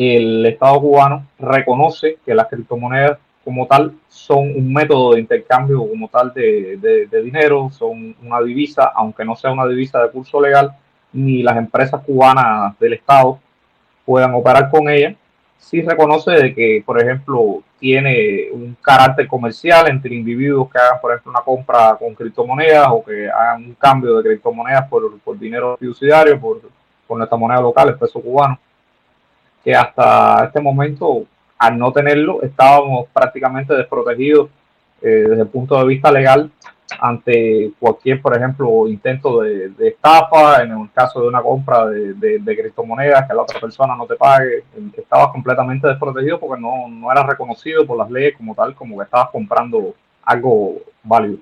el Estado cubano reconoce que las criptomonedas como tal son un método de intercambio como tal de, dinero, son una divisa, aunque no sea una divisa de curso legal, ni las empresas cubanas del Estado puedan operar con ella. Sí reconoce de que, por ejemplo, tiene un carácter comercial entre individuos que hagan, por ejemplo, una compra con criptomonedas o que hagan un cambio de criptomonedas por, por dinero fiduciario, por, por nuestra moneda local, el peso cubano, que hasta este momento al no tenerlo, estábamos prácticamente desprotegidos eh, desde el punto de vista legal ante cualquier, por ejemplo, intento de, estafa, en el caso de una compra de, criptomonedas, que la otra persona no te pague, estabas completamente desprotegido porque no, no era reconocido por las leyes como tal, como que estabas comprando algo válido.